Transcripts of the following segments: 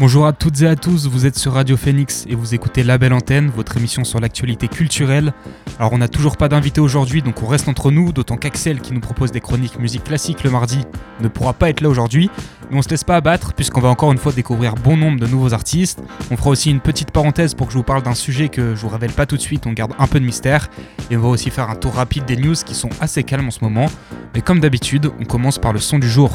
Bonjour à toutes et à tous, vous êtes sur Radio Phoenix et vous écoutez La Belle Antenne, votre émission sur l'actualité culturelle. Alors on n'a toujours pas d'invité aujourd'hui, donc on reste entre nous, d'autant qu'Axel, qui nous propose des chroniques musique classique le mardi, ne pourra pas être là aujourd'hui. Mais on se laisse pas abattre, puisqu'on va encore une fois découvrir bon nombre de nouveaux artistes. On fera aussi une petite parenthèse pour que je vous parle d'un sujet que je vous révèle pas tout de suite, on garde un peu de mystère. Et on va aussi faire un tour rapide des news qui sont assez calmes en ce moment. Mais comme d'habitude, on commence par le son du jour.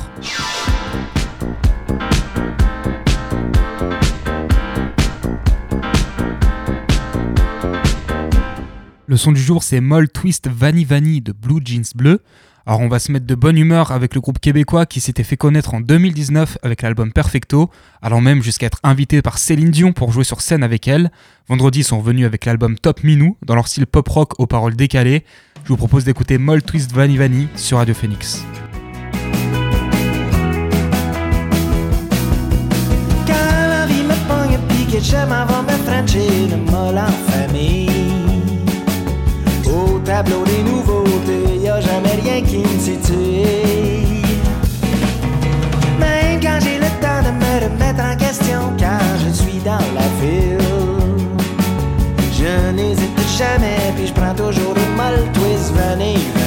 Le son du jour, c'est Moll Twist Vanny Vanny de Blue Jeans Bleu. Alors, on va se mettre de bonne humeur avec le groupe québécois qui s'était fait connaître en 2019 avec l'album Perfecto, allant même jusqu'à être invité par Céline Dion pour jouer sur scène avec elle. Vendredi, ils sont revenus avec l'album Top Minou dans leur style pop rock aux paroles décalées. Je vous propose d'écouter Moll Twist Vanny Vanny sur Radio Phoenix. Au tableau des nouveautés, y a jamais rien qui me situe. Même quand j'ai le temps de me remettre en question, quand je suis dans la file, je n'hésite jamais, puis je prends toujours une molle twist vanille, vanille.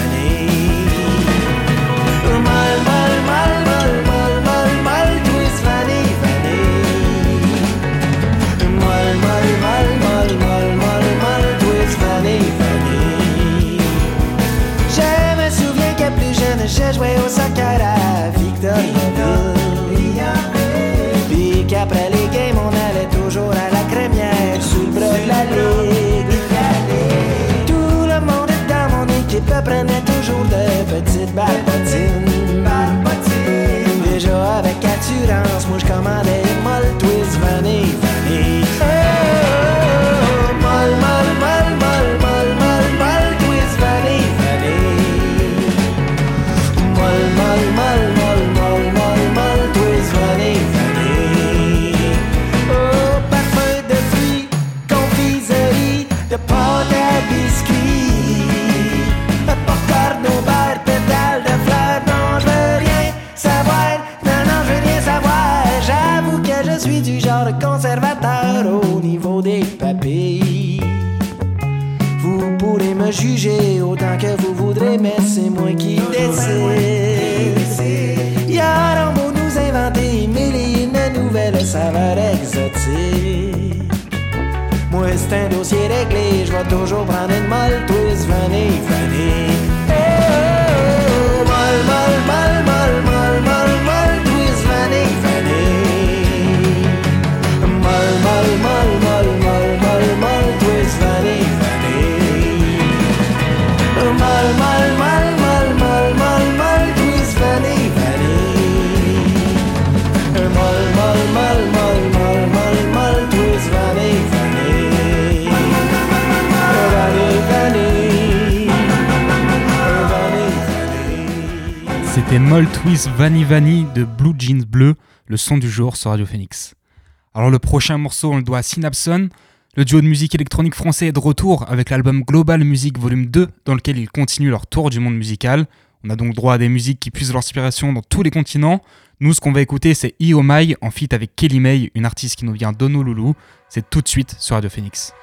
C'était Vanny Vanny de Blue Jeans Bleu, le son du jour sur Radio Phoenix. Alors le prochain morceau, on le doit à Synapson. Le duo de musique électronique français est de retour avec l'album Global Music Volume 2 dans lequel ils continuent leur tour du monde musical. On a donc droit à des musiques qui puisent l'inspiration dans tous les continents. Nous, ce qu'on va écouter, c'est Io Mai en feat avec Kelly May, une artiste qui nous vient d'Honolulu. C'est tout de suite sur Radio Phoenix.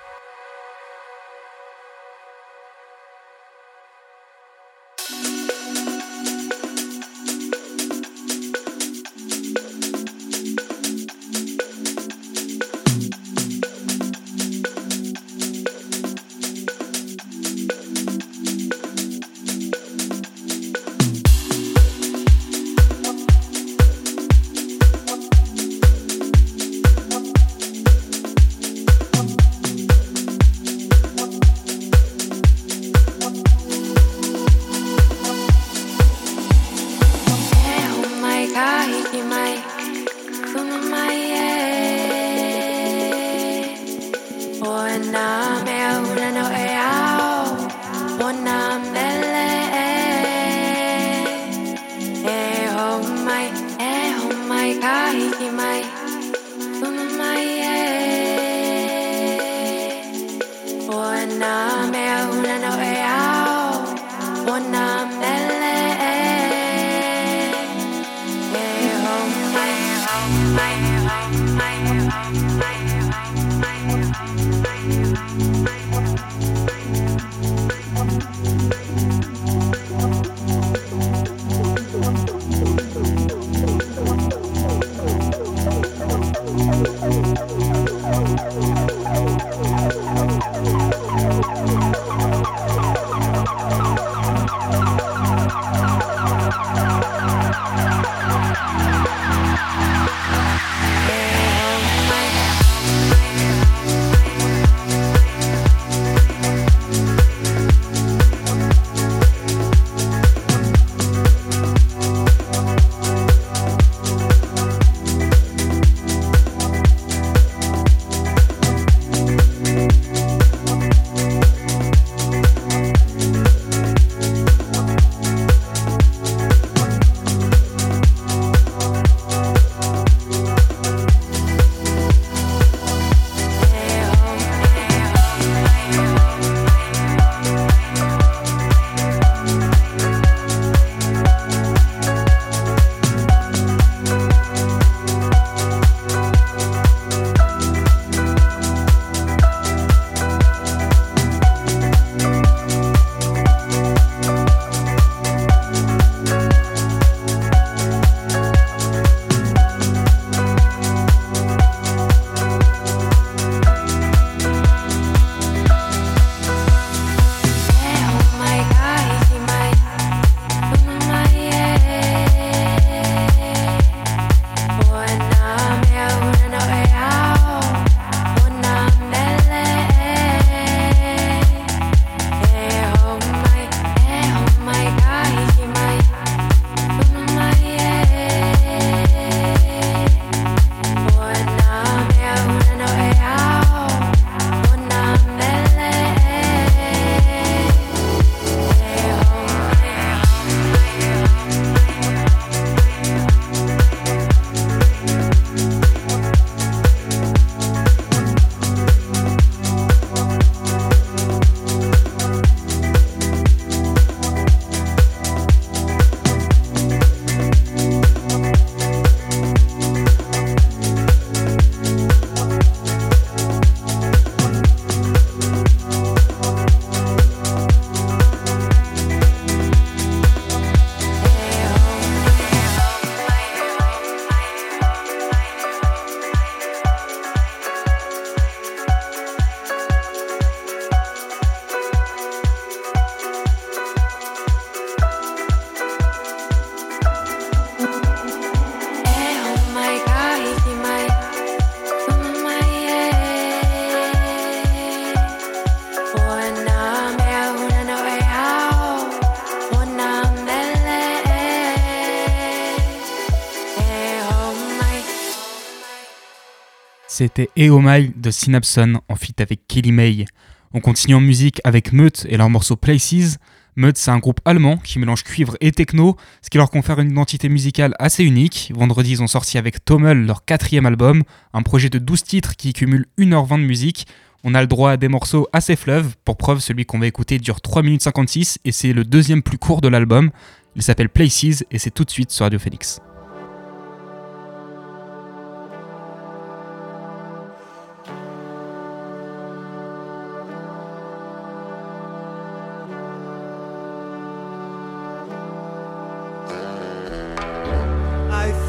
C'était Eomai de Synapson en feat avec Kelly May. On continue en musique avec Meut et leur morceau Places. Meut, c'est un groupe allemand qui mélange cuivre et techno, ce qui leur confère une identité musicale assez unique. Vendredi, ils ont sorti avec Tommel leur quatrième album, un projet de 12 titres qui cumule 1h20 de musique. On a le droit à des morceaux assez fleuves. Pour preuve, celui qu'on va écouter dure 3 minutes 56 et c'est le deuxième plus court de l'album. Il s'appelle Places et c'est tout de suite sur Radio Phoenix.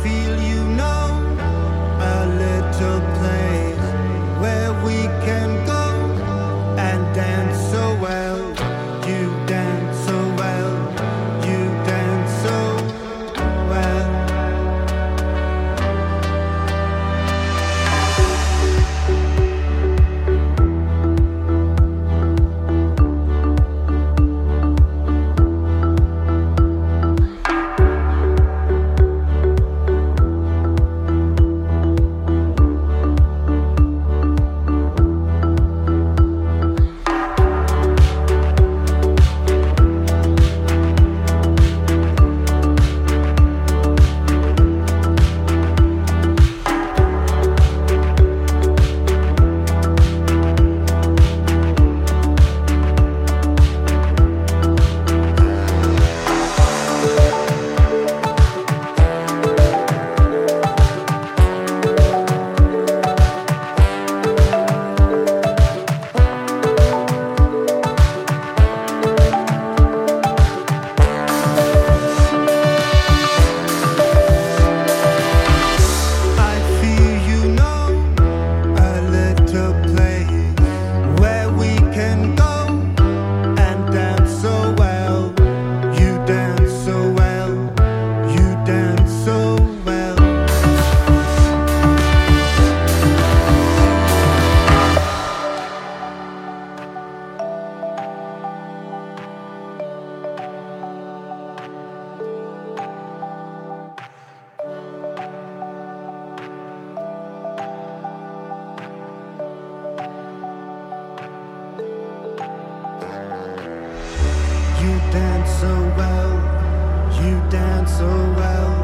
feel you know a little pain. So well. You dance so well.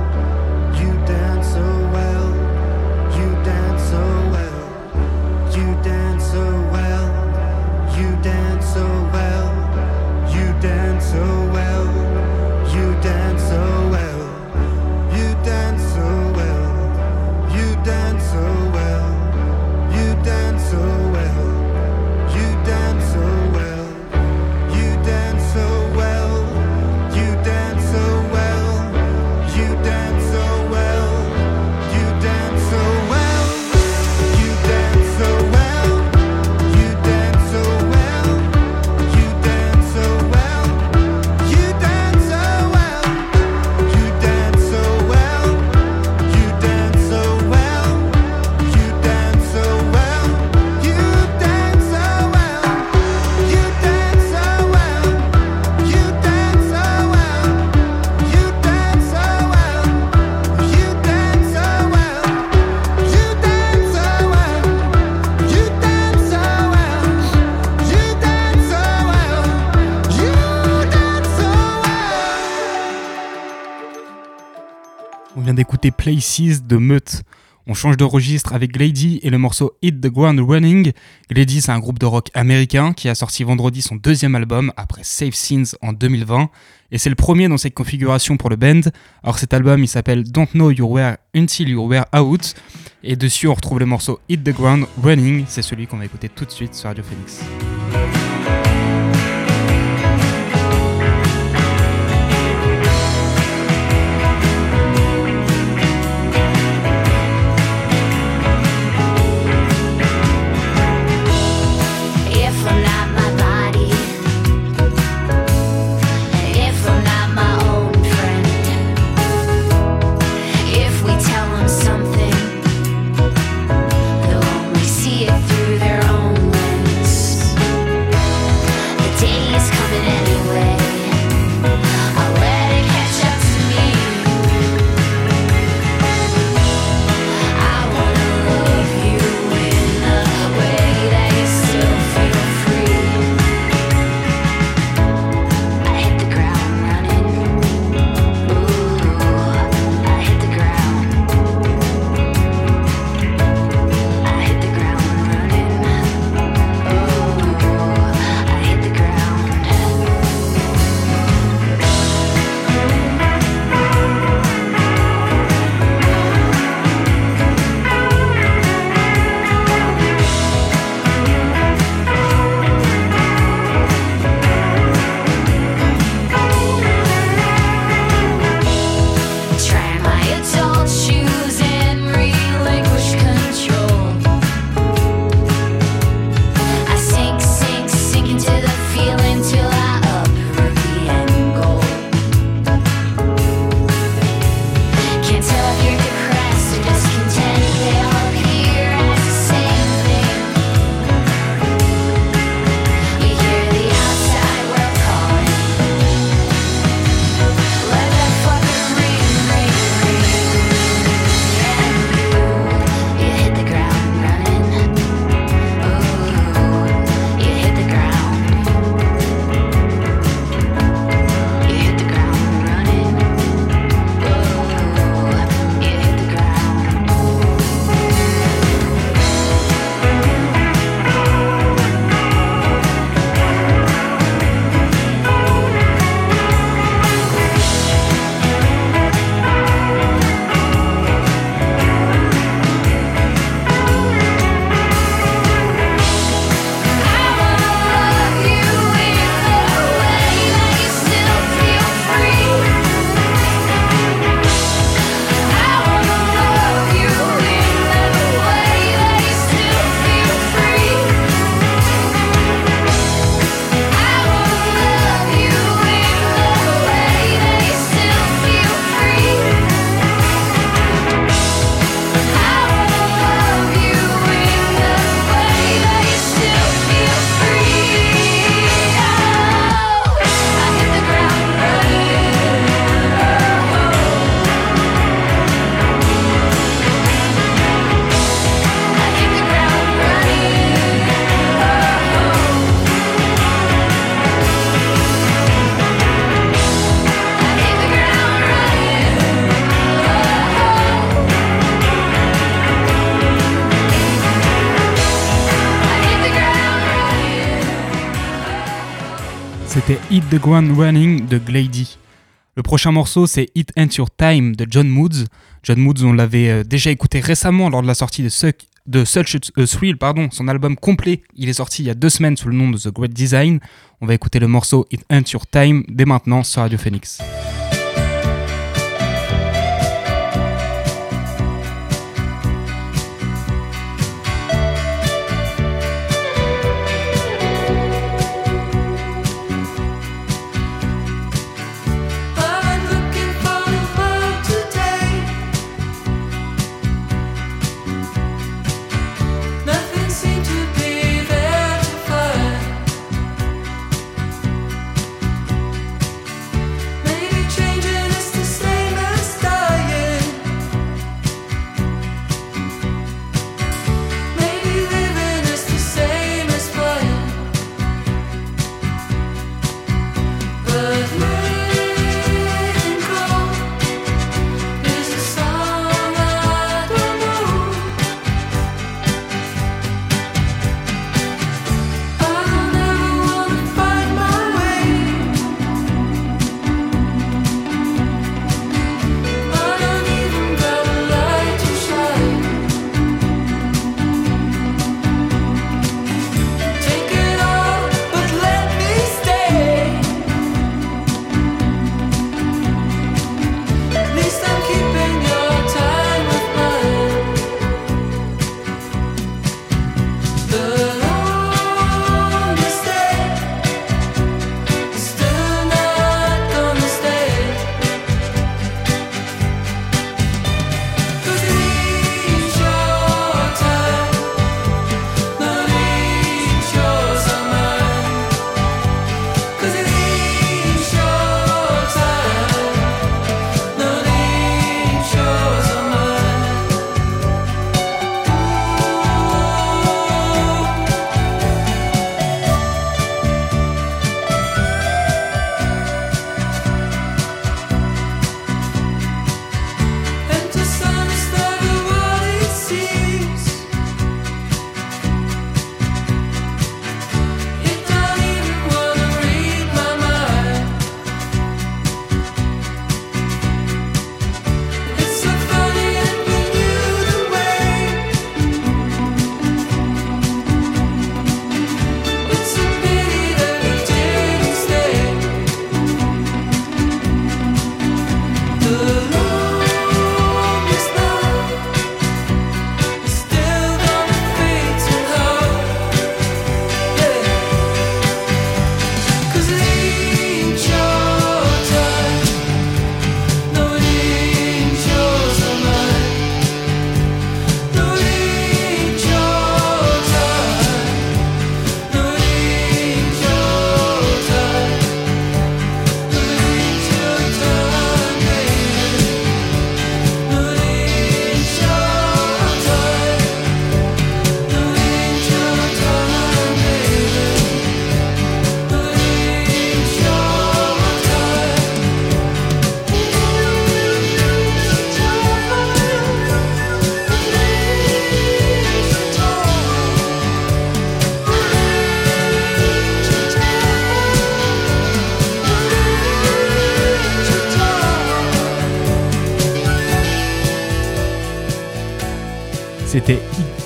D'écouter Places de Meute. On change de registre avec Glady et le morceau Hit the Ground Running. Glady, c'est un groupe de rock américain qui a sorti vendredi son deuxième album après Safe Scenes en 2020. Et c'est le premier dans cette configuration pour le band. Alors cet album, il s'appelle Don't Know You Were Until You Were Out. Et dessus, on retrouve le morceau Hit the Ground Running. C'est celui qu'on va écouter tout de suite sur Radio Phoenix. The Ground Running de Glady. Le prochain morceau, c'est It Ain't Your Time de John Moods. John Moods, on l'avait euh, déjà écouté récemment lors de la sortie de, de Such a Thrill, pardon, son album complet. Il est sorti il y a deux semaines sous le nom de The Great Design. On va écouter le morceau It Ain't Your Time dès maintenant sur Radio Phoenix.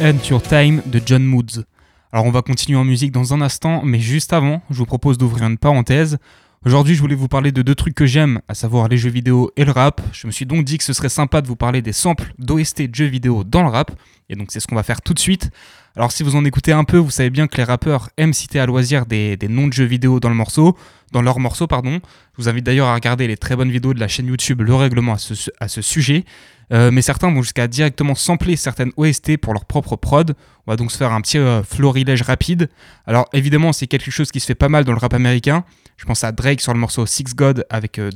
Ain't Your Time de John Moods. Alors on va continuer en musique dans un instant, mais juste avant, je vous propose d'ouvrir une parenthèse. Aujourd'hui, je voulais vous parler de deux trucs que j'aime, à savoir les jeux vidéo et le rap. Je me suis donc dit que ce serait sympa de vous parler des samples d'OST de jeux vidéo dans le rap, et donc c'est ce qu'on va faire tout de suite. Alors si vous en écoutez un peu, vous savez bien que les rappeurs aiment citer à loisir des, noms de jeux vidéo dans le morceau, dans leur morceau, pardon. Je vous invite d'ailleurs à regarder les très bonnes vidéos de la chaîne YouTube Le Règlement à ce sujet. Euh, mais certains vont jusqu'à directement sampler certaines OST pour leur propre prod. On va donc se faire un petit euh, florilège rapide. Alors évidemment, c'est quelque chose qui se fait pas mal dans le rap américain. Je pense à Drake sur le morceau Six God avec euh,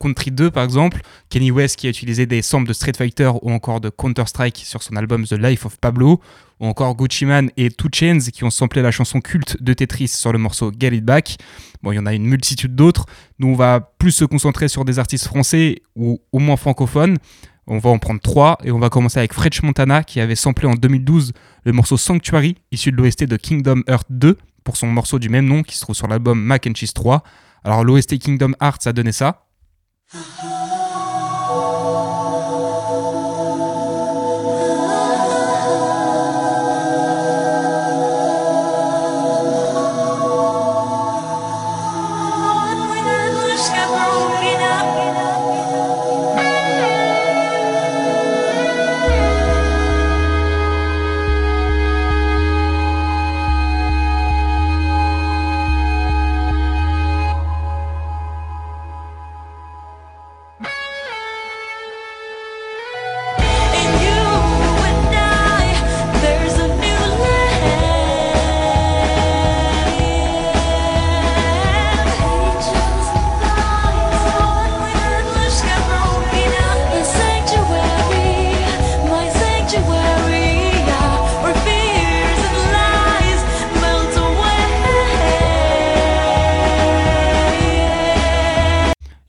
Country 2 par exemple, Kenny West qui a utilisé des samples de Street Fighter ou encore de Counter-Strike sur son album The Life of Pablo, ou encore Gucci Mane et Two Chains qui ont samplé la chanson culte de Tetris sur le morceau Get It Back. Bon, il y en a une multitude d'autres. Nous, on va plus se concentrer sur des artistes français ou au moins francophones. On va en prendre trois et on va commencer avec French Montana qui avait samplé en 2012 le morceau Sanctuary issu de l'OST de Kingdom Hearts 2 pour son morceau du même nom qui se trouve sur l'album Mac and Cheese 3. Alors l'OST Kingdom Hearts a donné ça.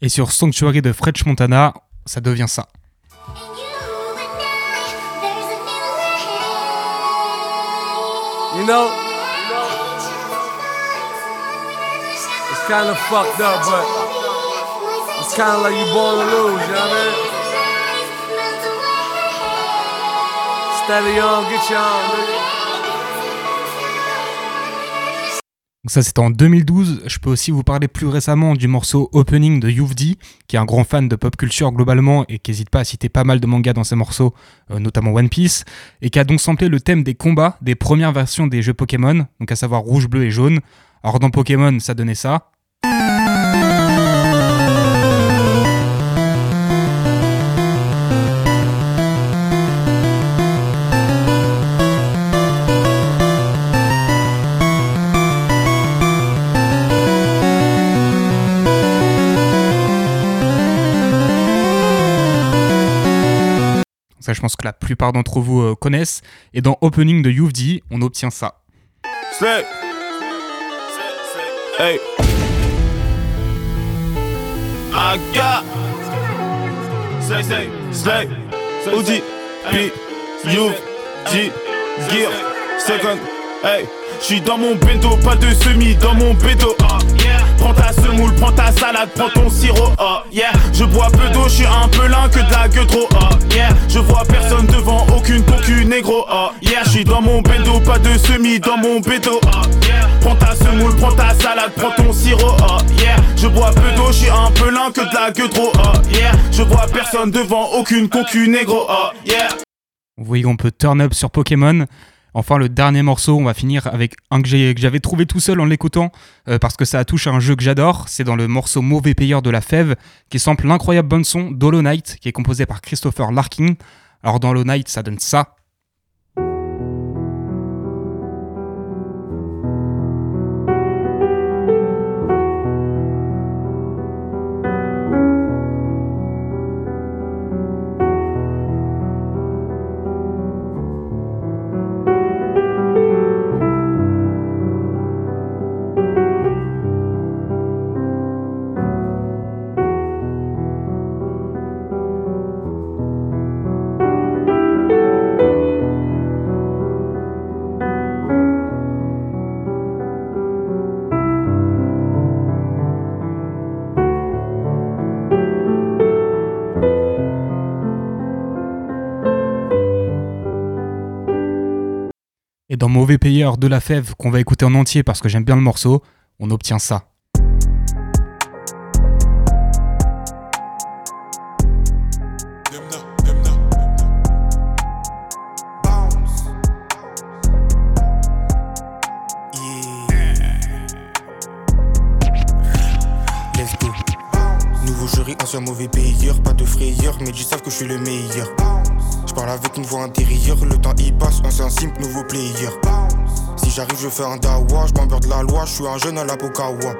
Et sur Sanctuary de French Montana, ça devient ça. You know, it's kind of fucked up, but it's kind of like you born to lose, you know what I mean? Steady on, get you on, nigga. Donc ça c'était en 2012. Je peux aussi vous parler plus récemment du morceau Opening de Youvdi, qui est un grand fan de pop culture globalement et qui n'hésite pas à citer pas mal de mangas dans ses morceaux, euh, notamment One Piece, et qui a donc samplé le thème des combats des premières versions des jeux Pokémon, donc à savoir rouge, bleu et jaune. Alors dans Pokémon, ça donnait ça. Ça, je pense que la plupart d'entre vous euh, connaissent. Et dans Opening de Youvdi, on obtient ça. Slay. Hey. I got. Say, say, slay. Uzi. P. You. Gear. Second. Hey. J'suis dans mon bento, pas de semi dans mon béto. ah. Prends ta semoule, prends ta salade, prends ton sirop. ah, yeah. Je bois peu d'eau, j'suis un peu lent que de la gueule trop. ah, yeah. Je vois personne devant aucune concu négro. ah, yeah. J'suis dans mon bento, pas de semi dans mon béto. ah, yeah. Prends ta semoule, prends ta salade, prends ton sirop. ah, yeah. Je bois peu d'eau, j'suis un peu lent que de la gueule trop. ah, yeah. Je vois personne devant aucune concu négro. ah, yeah. Vous voyez qu'on peut turn up sur Pokémon. Enfin, le dernier morceau, on va finir avec un que j'avais trouvé tout seul en l'écoutant, euh, parce que ça touche à un jeu que j'adore. C'est dans le morceau Mauvais Payeur de la Fève, qui sample l'incroyable bonne son d'Hollow Knight, qui est composé par Christopher Larkin. Alors, dans Hollow Knight, ça donne ça. Mauvais Payeur de la Fève, qu'on va écouter en entier parce que j'aime bien le morceau, on obtient ça. Nouveau jury, ancien mauvais payeur, pas de frayeur, mais ils savent que je suis le meilleur. Parle avec une voix intérieure, le temps y passe, ancien simple, nouveau player. Si j'arrive, je fais un dawa, je m'emmerde la loi, je suis un jeune à la Pokawa.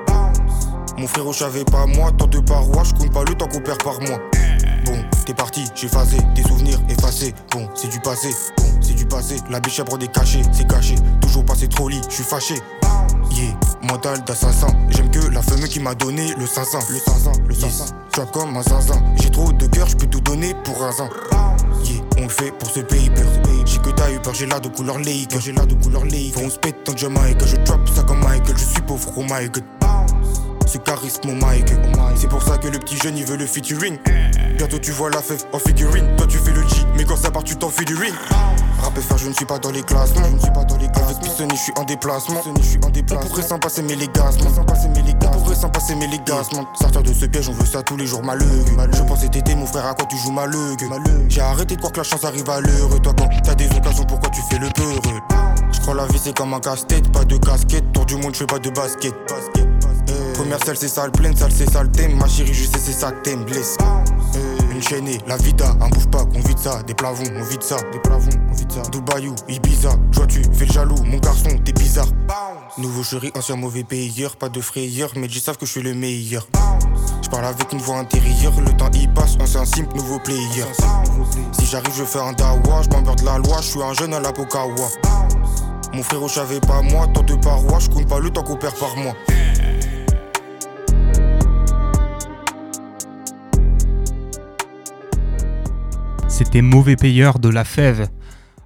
Mon frérot, je savais pas moi, tant de parois, je compte pas le temps qu'on perd par mois. Bon, t'es parti, j'ai phasé, des souvenirs effacés. Bon, c'est du passé, bon, c'est du passé. La biche prend des cachets, c'est caché. Toujours passé trop lit, je suis fâché. Yeah, mental d'assassin. J'aime que la femme qui m'a donné le 500. Le 500, le 500. Yes, tu comme un zinzin. J'ai trop de cœur, je peux tout donner pour un zin. Pour ce paper. J'ai que t'as eu peur, j'ai l'air de couleur Laker. J'ai l'air de couleur. Faut on se pète en Jamaïque. Je drop ça comme Michael. Je suis pauvre, my god. Ce charisme, my god. C'est pour ça que le petit jeune il veut le featuring. Bientôt tu vois la fève en figurine. Toi tu fais le G, mais quand ça part, tu t'en fais du ring. Rap faire, je ne suis pas dans les classements. Je ne suis pas dans les classements. Avec je suis en déplacement. Je suis en déplacement. On pourrait passer, mais les gaz, passer, Sortir de ce piège, on veut ça tous les jours, malheureux. Je pensais t'aider, mon frère, à quoi tu joues malheureux. J'ai arrêté de croire que la chance arrive à l'heure. Toi, quand t'as des occasions, pourquoi tu fais le peureux? Je crois la vie, c'est comme un casse-tête, pas de casquette. Tour du monde, je fais pas de basket. Euh, Première salle, c'est sale, pleine salle, c'est sale thème. Ma chérie, je sais, c'est ça que t'aimes, blesse. Euh, Une chaînée, la vida, un bouge pas, qu'on vide ça, des plavons, on vide ça, des plavons, ça. Dubaïou, Ibiza, toi tu fais le jaloux, mon garçon, t'es bizarre. Nouveau chéri, ancien mauvais payeur, pas de frayeur, mais ils savent que je suis le meilleur. Je parle avec une voix intérieure, le temps y passe, on c'est un simple nouveau player. Si j'arrive, je fais un dawa, je m'emmerde la loi, je suis un jeune à la Pokawa. Mon frérot, je savais pas moi, tant de parois, je compte pas le temps qu'on perd par mois. C'était Mauvais Payeur de La Fève.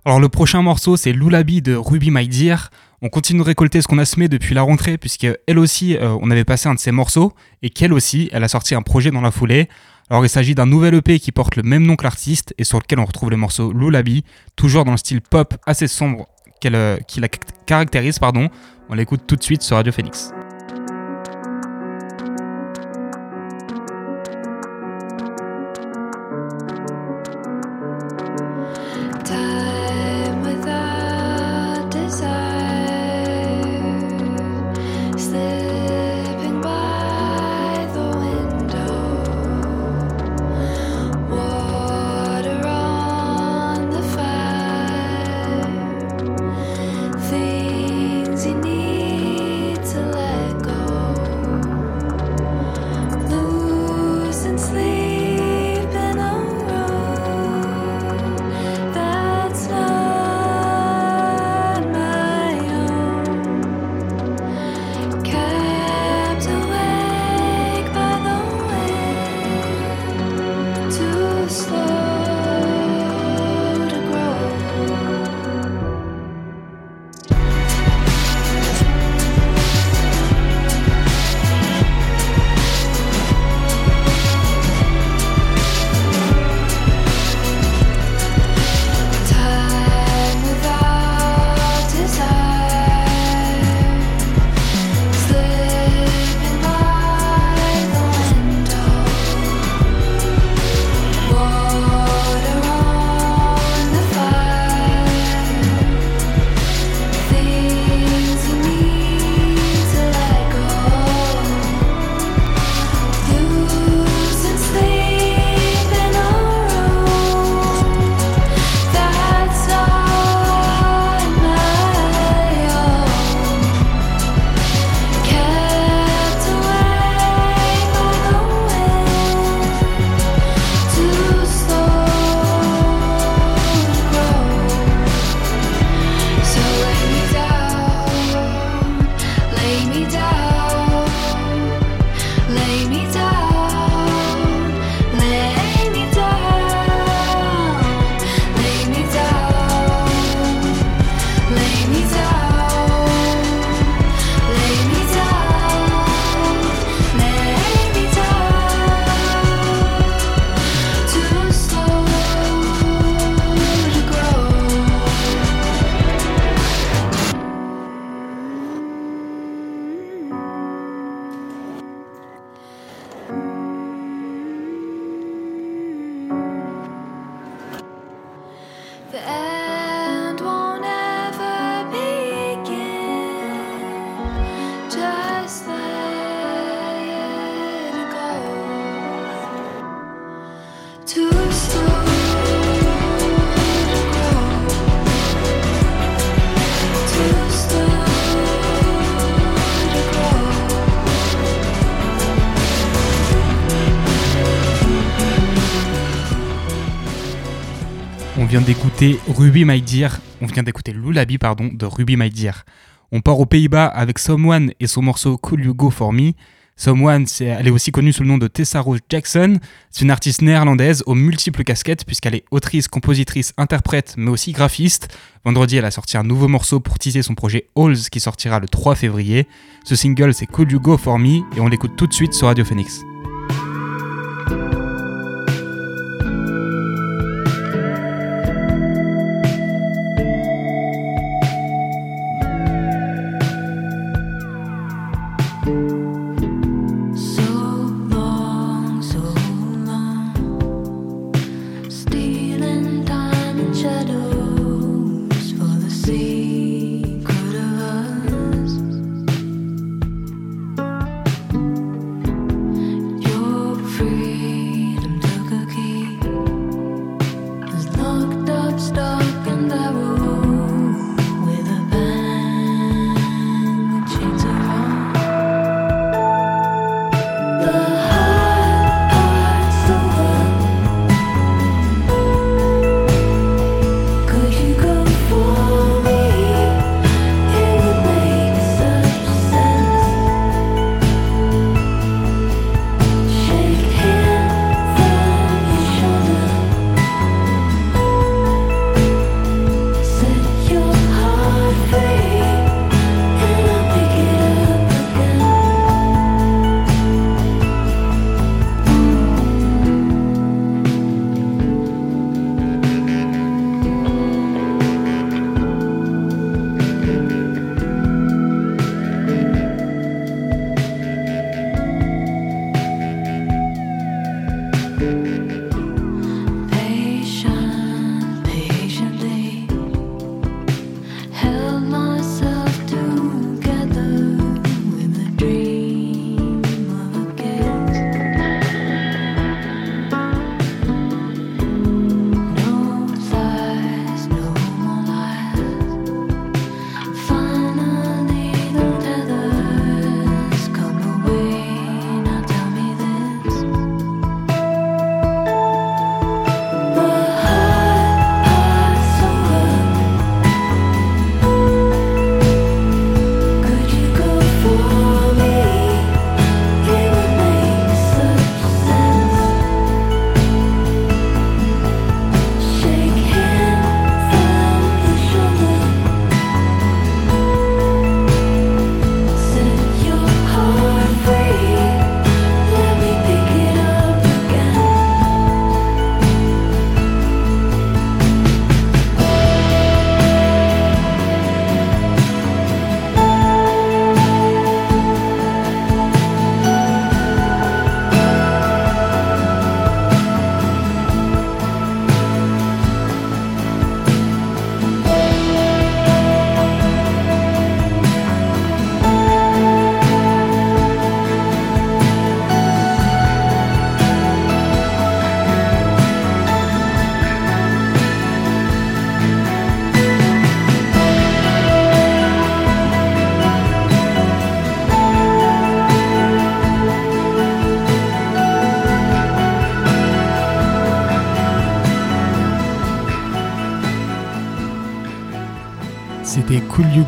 Alors le prochain morceau c'est Loulabi de Ruby My Dear. On continue de récolter ce qu'on a semé depuis la rentrée puisque elle aussi euh, on avait passé un de ses morceaux et qu'elle aussi elle a sorti un projet dans la foulée. Alors il s'agit d'un nouvel EP qui porte le même nom que l'artiste et sur lequel on retrouve le morceau Loulabi, toujours dans le style pop assez sombre euh, qui la caractérise. Pardon. On l'écoute tout de suite sur Radio Phoenix. D'écouter Ruby My Dear, on vient d'écouter Lullaby pardon de Ruby My Dear. On part aux Pays-Bas avec Someone et son morceau Cool You Go For Me. Someone, elle est aussi connue sous le nom de Tessa Rose Jackson. C'est une artiste néerlandaise aux multiples casquettes puisqu'elle est autrice, compositrice, interprète, mais aussi graphiste. Vendredi, elle a sorti un nouveau morceau pour teaser son projet Halls qui sortira le 3 février. Ce single, c'est Could You Go For Me et on l'écoute tout de suite sur Radio Phoenix.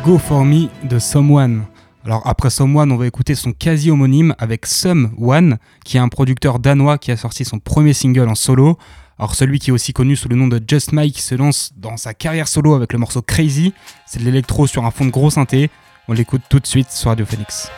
Go For Me de Someone. Alors après Someone, on va écouter son quasi-homonyme avec Someone, qui est un producteur danois qui a sorti son premier single en solo. Alors celui qui est aussi connu sous le nom de Just Mike se lance dans sa carrière solo avec le morceau Crazy. C'est de l'électro sur un fond de gros synthé. On l'écoute tout de suite sur Radio Phoenix.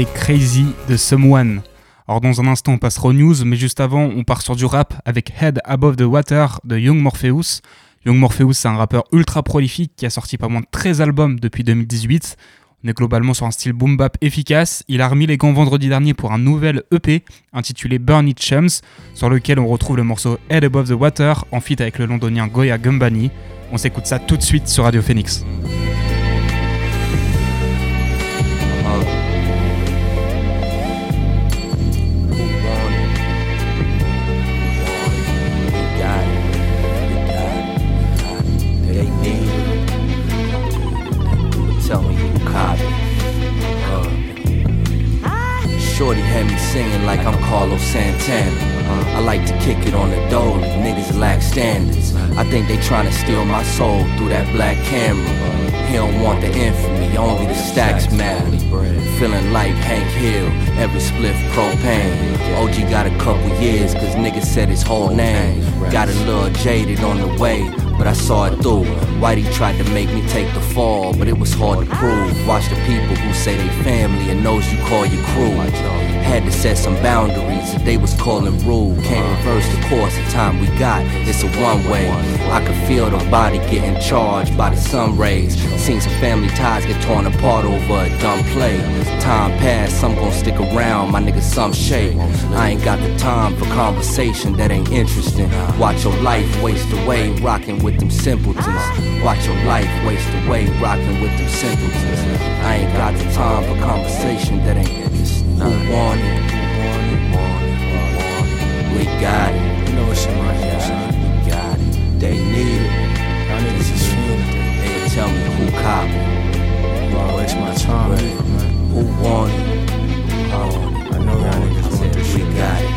Crazy de Someone. Alors dans un instant on passera aux news, mais juste avant on part sur du rap avec Head Above the Water de Young Morpheus. Young Morpheus c'est un rappeur ultra prolifique qui a sorti pas moins de 13 albums depuis 2018. On est globalement sur un style boom bap efficace. Il a remis les gants vendredi dernier pour un nouvel EP intitulé Burn It Chums, sur lequel on retrouve le morceau Head Above the Water en feat avec le londonien Goya Gumbani. On s'écoute ça tout de suite sur Radio Phoenix. Shorty had me singing like I'm Carlos Santana. I like to kick it on the dolly, niggas lack standards. I think they tryna steal my soul through that black camera. He don't want the infamy, only the stacks matter. Feeling like Hank Hill, every spliff propane. OG got a couple years, cause niggas said his whole name. Got a little jaded on the way, but I saw it through. Whitey tried to make me take the fall, but it was hard to prove. Watch the people who say they family and those you call your crew. Had to set some boundaries that they was calling rule. Can't reverse the course of time we got. It's a one way. I could feel the body getting charged by the sun rays. Seen some family ties get torn apart over a dumb play. Time passed, some gon' stick around, my nigga some shade. I ain't got the time for conversation that ain't interesting. Watch your life waste away, rocking with them simpletons. Watch your life waste away, rocking with them simpletons. I ain't got the time for conversation that ain't interesting. Who want it? Who want it? Who want it? We got it. You know it's in my head. We got it. They need it. Tell me who cop it. Bro, it's my time, man. Who want it? It? I know y'all niggas want this shit. got it.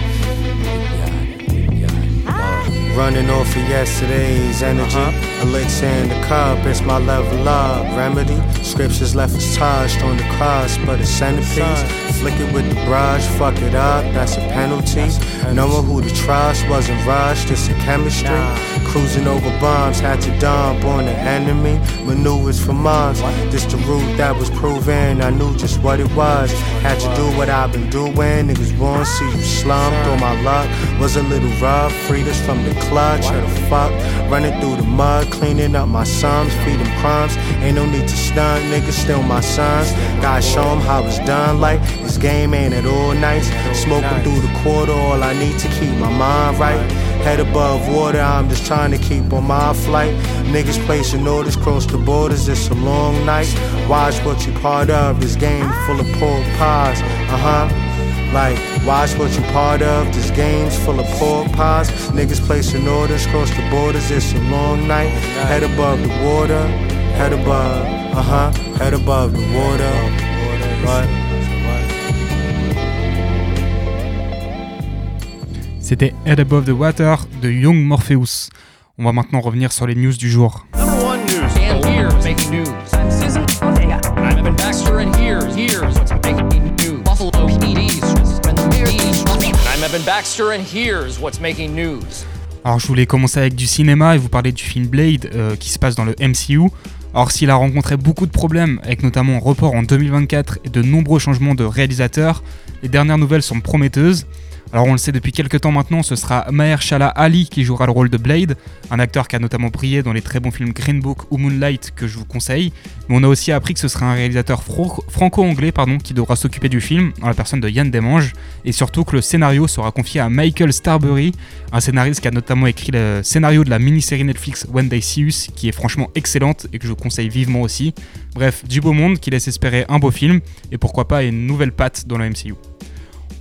We got it. We got it. Uh, Running off of yesterday's energy. Elixir in the cup, it's my level up. Remedy. Scriptures left us touched on the cross, but a centerpiece. Flick it with the brush, fuck it up, that's a penalty. Knowing who to trust wasn't rushed, it's a chemistry. Cruising over bombs, had to dump on the enemy. Maneuvers for months. This the route that was proven, I knew just what it was. Had to do what I've been doing. Niggas won't see you slumped. All my luck was a little rough. Freed us from the clutch of the fuck. Running through the mud, cleaning up my sums, feeding crumbs. Ain't no need to stunt, niggas still my sons. Gotta show 'em how it's done. Like this game ain't at all nights. Smoking through the quarter, all I need to keep my mind right. Head above water, I'm just trying to keep on my flight. Niggas placing orders cross the borders, it's a long night. Watch what you part of, this game full of pork pies. Uh huh. Like, watch what you part of. This game's full of pork pies. Niggas placing orders cross the borders. It's a long night. Head above the water. Head above. Uh huh. Head above the water. C'était Head Above the Water de Young Morpheus. On va maintenant revenir sur les news du jour. Alors je voulais commencer avec du cinéma et vous parler du film Blade euh, qui se passe dans le MCU. Alors s'il a rencontré beaucoup de problèmes, avec notamment un report en 2024 et de nombreux changements de réalisateurs, les dernières nouvelles sont prometteuses. Alors on le sait depuis quelques temps maintenant, ce sera Mahershala Ali qui jouera le rôle de Blade, un acteur qui a notamment brillé dans les très bons films Green Book ou Moonlight que je vous conseille. Mais on a aussi appris que ce sera un réalisateur franco-anglais pardon, qui devra s'occuper du film, en la personne de Yann Desmanges, et surtout que le scénario sera confié à Michael Starbury, un scénariste qui a notamment écrit le scénario de la mini-série Netflix When They qui est franchement excellente et que je vous conseille vivement aussi. Bref, du beau monde qui laisse espérer un beau film, et pourquoi pas une nouvelle patte dans la MCU.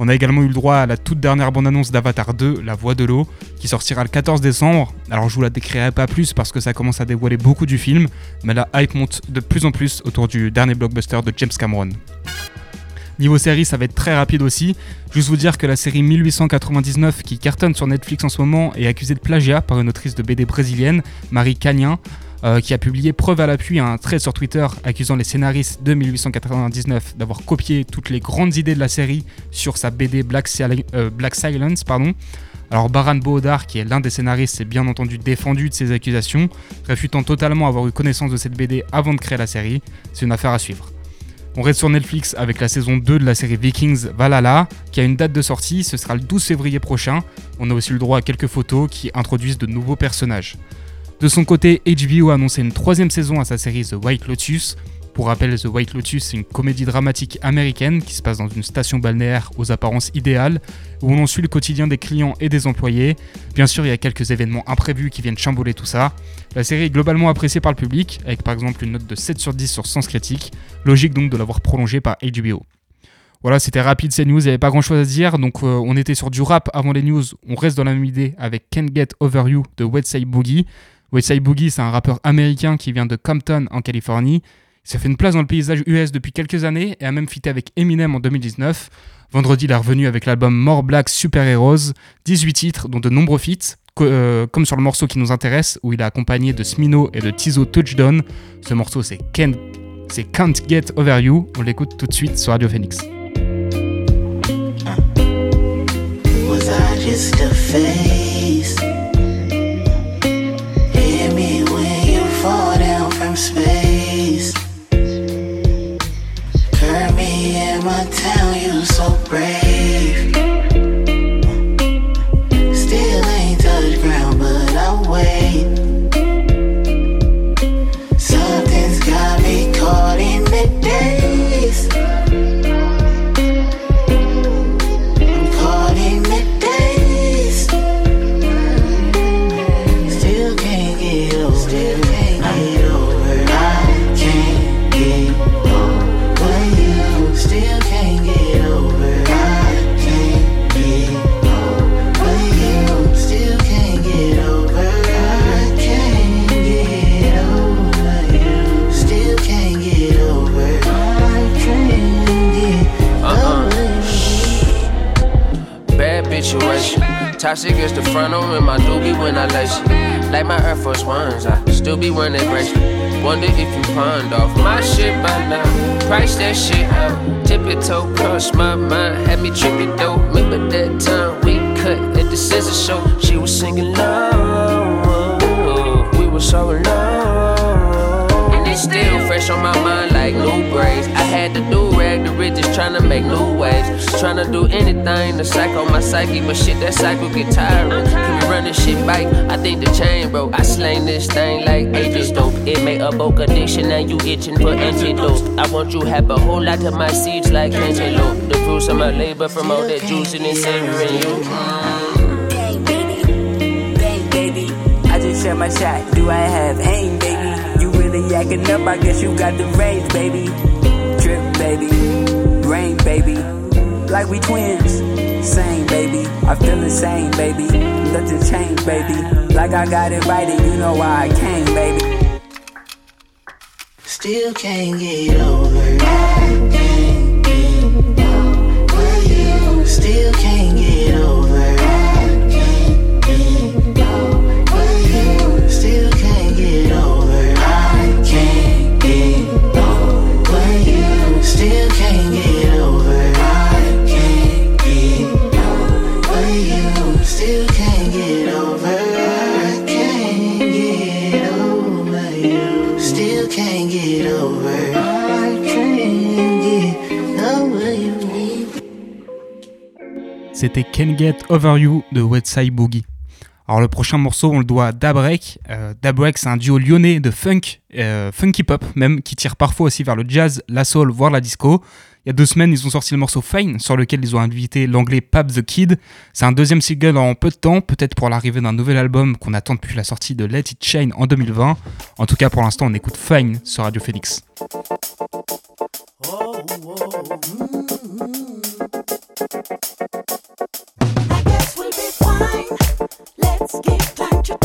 On a également eu le droit à la toute dernière bande-annonce d'Avatar 2, La Voix de l'eau, qui sortira le 14 décembre. Alors je vous la décrirai pas plus parce que ça commence à dévoiler beaucoup du film, mais la hype monte de plus en plus autour du dernier blockbuster de James Cameron. Niveau série, ça va être très rapide aussi. Juste vous dire que la série 1899 qui cartonne sur Netflix en ce moment est accusée de plagiat par une autrice de BD brésilienne, Marie Cagnin, euh, qui a publié preuve à l'appui un thread sur Twitter accusant les scénaristes de 1899 d'avoir copié toutes les grandes idées de la série sur sa BD euh, Black Silence. Pardon. Alors Baran Bohodar, qui est l'un des scénaristes, s'est bien entendu défendu de ces accusations, réfutant totalement avoir eu connaissance de cette BD avant de créer la série. C'est une affaire à suivre. On reste sur Netflix avec la saison 2 de la série Vikings Valhalla, qui a une date de sortie, ce sera le 12 février prochain. On a aussi le droit à quelques photos qui introduisent de nouveaux personnages. De son côté, HBO a annoncé une troisième saison à sa série The White Lotus. Pour rappel, The White Lotus, c'est une comédie dramatique américaine qui se passe dans une station balnéaire aux apparences idéales, où l'on suit le quotidien des clients et des employés. Bien sûr, il y a quelques événements imprévus qui viennent chambouler tout ça. La série est globalement appréciée par le public, avec par exemple une note de 7 sur 10 sur Sens Critique. Logique donc de l'avoir prolongée par HBO. Voilà, c'était rapide ces news, il n'y avait pas grand chose à dire, donc euh, on était sur du rap avant les news, on reste dans la même idée avec Can't Get Over You de Westside Boogie. Westside Boogie, c'est un rappeur américain qui vient de Compton en Californie. Il s'est fait une place dans le paysage US depuis quelques années et a même fité avec Eminem en 2019. Vendredi, il est revenu avec l'album More Black Super Heroes, 18 titres, dont de nombreux feats, euh, comme sur le morceau qui nous intéresse, où il est accompagné de Smino et de Tizo Touchdown. Ce morceau, c'est Can't, Can't Get Over You. On l'écoute tout de suite sur Radio Phoenix. Was I just a face? You Toxic is the frontal in my doobie when I lace it. Like my Air Force Ones, I still be wearing that bracelet. Wonder if you pawned off my shit by now. Price that shit out. Tip it toe, cross my mind. Had me tripping though. Remember that time we cut at the scissor show? She was singing low. We were so alone. And it's still fresh on my mind like new braids. I had to do rag the ridges, trying to make new waves. Trying to do anything to psycho my psyche, but shit, that cycle get tiring. Can we run this shit back? I think the chain broke. I slain this thing like ages dope. It made a bulk addiction, now you itching for antidote. I want you have a whole lot of my seeds like cantaloupe. The fruits of my labor from all that juice and it's savoring you. Bang, baby. I just shot my shot. Do I have aim, baby? You really yakking up? I guess you got the range, baby. Baby. Rain, baby. Like we twins. Same, baby. I feel the same, baby. Nothing changed, baby. Like I got it and you know why I came, baby. Still can't get over. I can't get over you. Still can't get over. C'était Can Get Over You de Westside Boogie. Alors le prochain morceau, on le doit à Dabrek. Euh, Dabrek, c'est un duo lyonnais de funk, euh, funky pop même, qui tire parfois aussi vers le jazz, la soul, voire la disco. Il y a deux semaines, ils ont sorti le morceau Fine, sur lequel ils ont invité l'anglais Pap the Kid. C'est un deuxième single en peu de temps, peut-être pour l'arrivée d'un nouvel album qu'on attend depuis la sortie de Let It Shine en 2020. En tout cas, pour l'instant, on écoute Fine sur Radio Phoenix. Guess we'll be fine. Let's give time to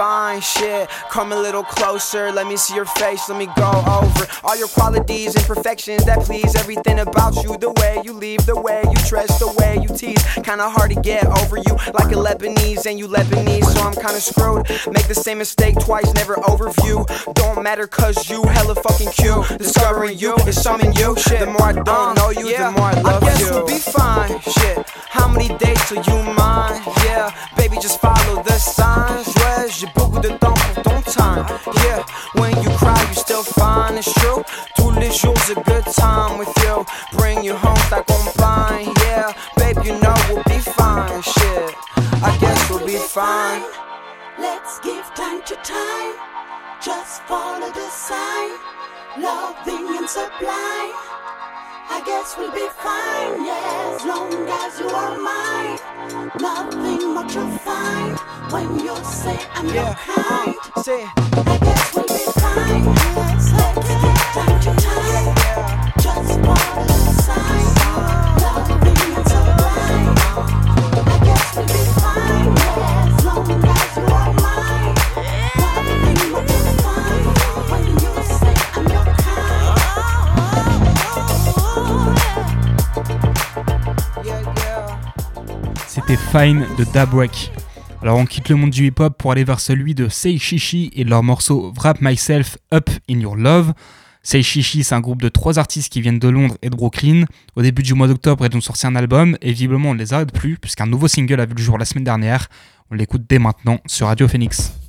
fine. Shit, come a little closer. Let me see your face. Let me go over all your qualities and perfections that please everything about you. The way you leave, the way you dress, the way you tease. Kinda hard to get over you, like a Lebanese and you Lebanese, so I'm kinda screwed. Make the same mistake twice, never overview. Don't matter cause you hella fucking cute. Discovering you is something you. Shit, the more I don't uh, know you, the more I love you. I guess you. we'll be fine. Shit, how many days till you mine? Yeah, baby, just follow the signs. Ouais, j'ai beaucoup de temps pour ton time. Yeah, when you cry, you still fine. It's true. Tous les jours, a good time with you. Bring you home, on blind. Yeah, babe, you know we'll be fine. Shit, I guess we'll be fine. Let's give time to time. Just follow the sign. Loving and sublime. I guess we'll be fine, yeah, as long as you are mine. Nothing much to find when you say I'm your kind. Say I guess we'll be fine. C'était Fine de Dabrek. Alors on quitte le monde du hip-hop pour aller vers celui de Say Shishi et leur morceau Wrap Myself Up in Your Love. Say Shishi, c'est un groupe de trois artistes qui viennent de Londres et de Brooklyn. Au début du mois d'octobre, ils ont sorti un album et visiblement on ne les arrête plus puisqu'un nouveau single a vu le jour la semaine dernière. On l'écoute dès maintenant sur Radio Phoenix.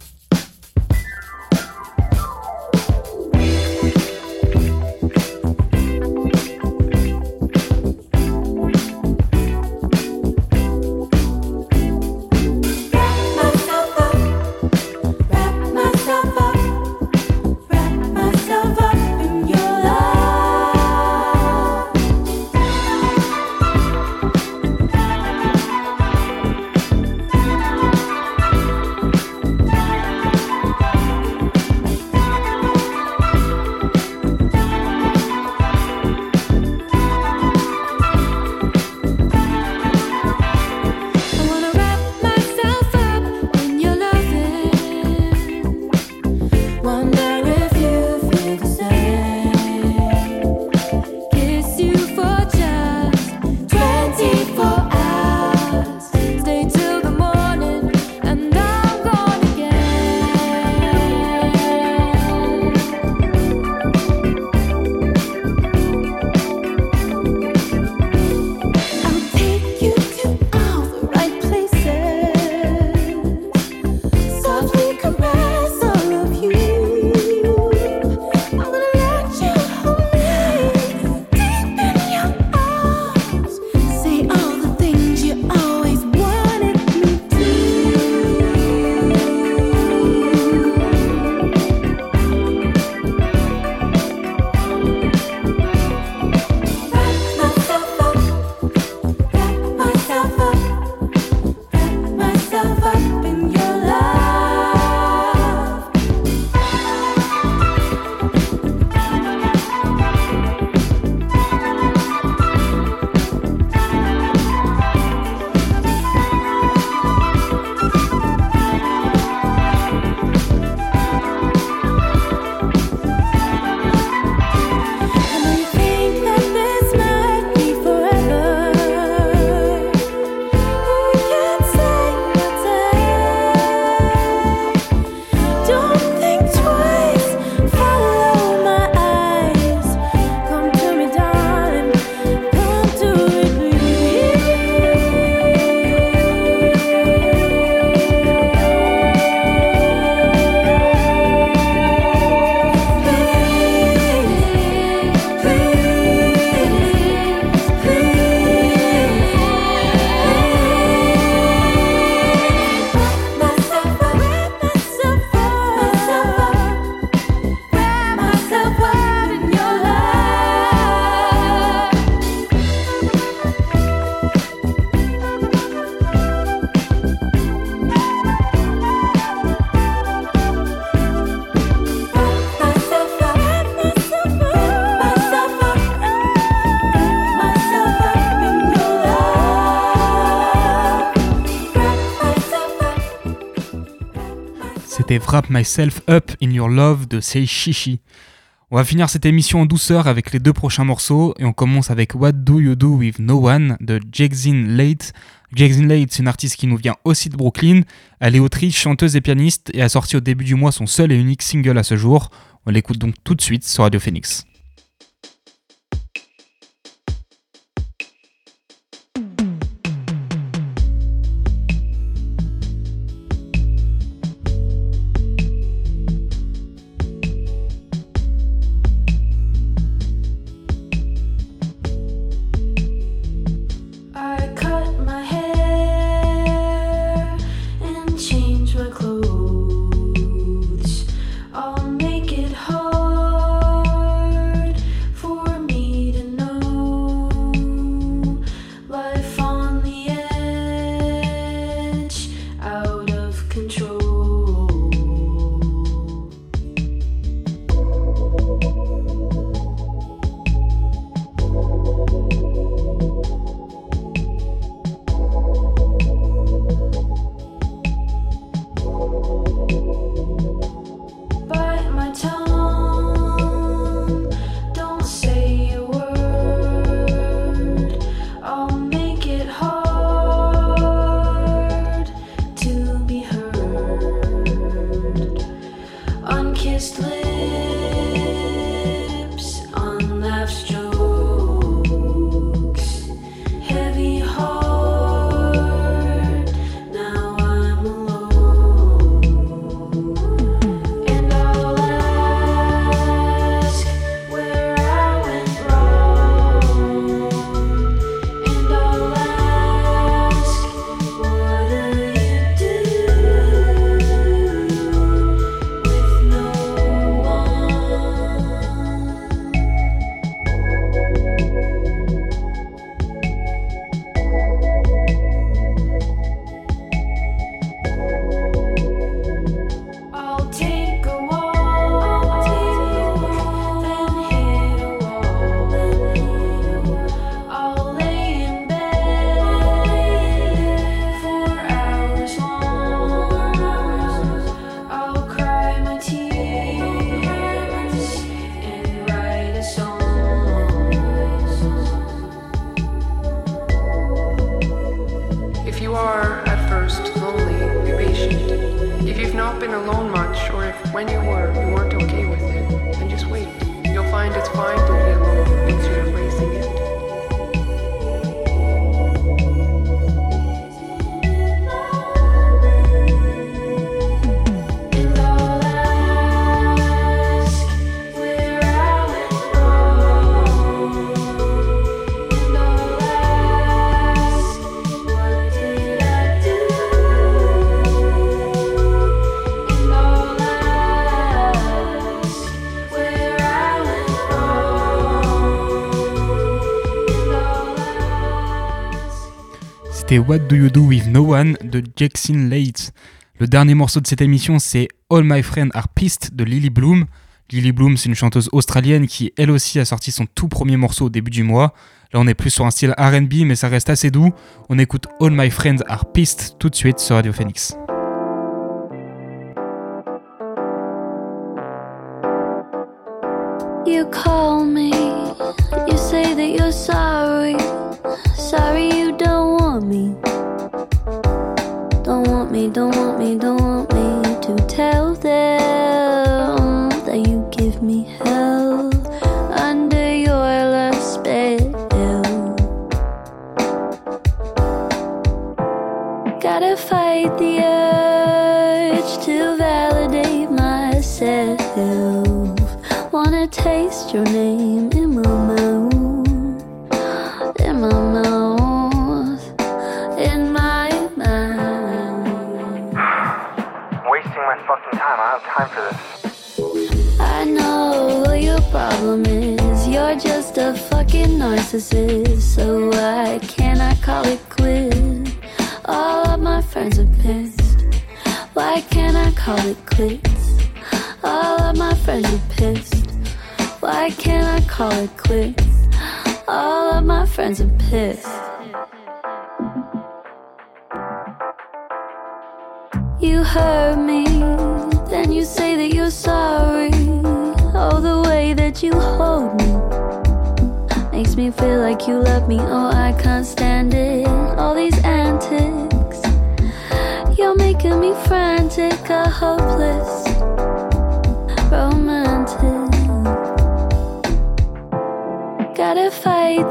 C'était Wrap Myself Up in Your Love de Sei Shishi. On va finir cette émission en douceur avec les deux prochains morceaux et on commence avec What Do You Do With No One de Jackson Late. Jackson Late, c'est une artiste qui nous vient aussi de Brooklyn. Elle est autrice, chanteuse et pianiste et a sorti au début du mois son seul et unique single à ce jour. On l'écoute donc tout de suite sur Radio Phoenix. What Do You Do With No One de Jackson Late. Le dernier morceau de cette émission, c'est All My Friends Are Pissed de Lily Bloom. Lily Bloom, c'est une chanteuse australienne qui, elle aussi, a sorti son tout premier morceau au début du mois. Là, on est plus sur un style RB, mais ça reste assez doux. On écoute All My Friends Are Pissed tout de suite sur Radio Phoenix. You call me, you say that you're. Sorry me, don't want me, don't want me to tell them that you give me hell under your love spell. Gotta fight the urge to validate myself. Wanna taste your name narcissist. So why can't I call it quits? All of my friends are pissed. Why can't I call it quits? All of my friends are pissed. Why can't I call it quits? All of my friends are pissed. You hurt me, Can you say that you're sorry? Feel like you love me. Oh, I can't stand it. All these antics, you're making me frantic, a hopeless romantic. Gotta fight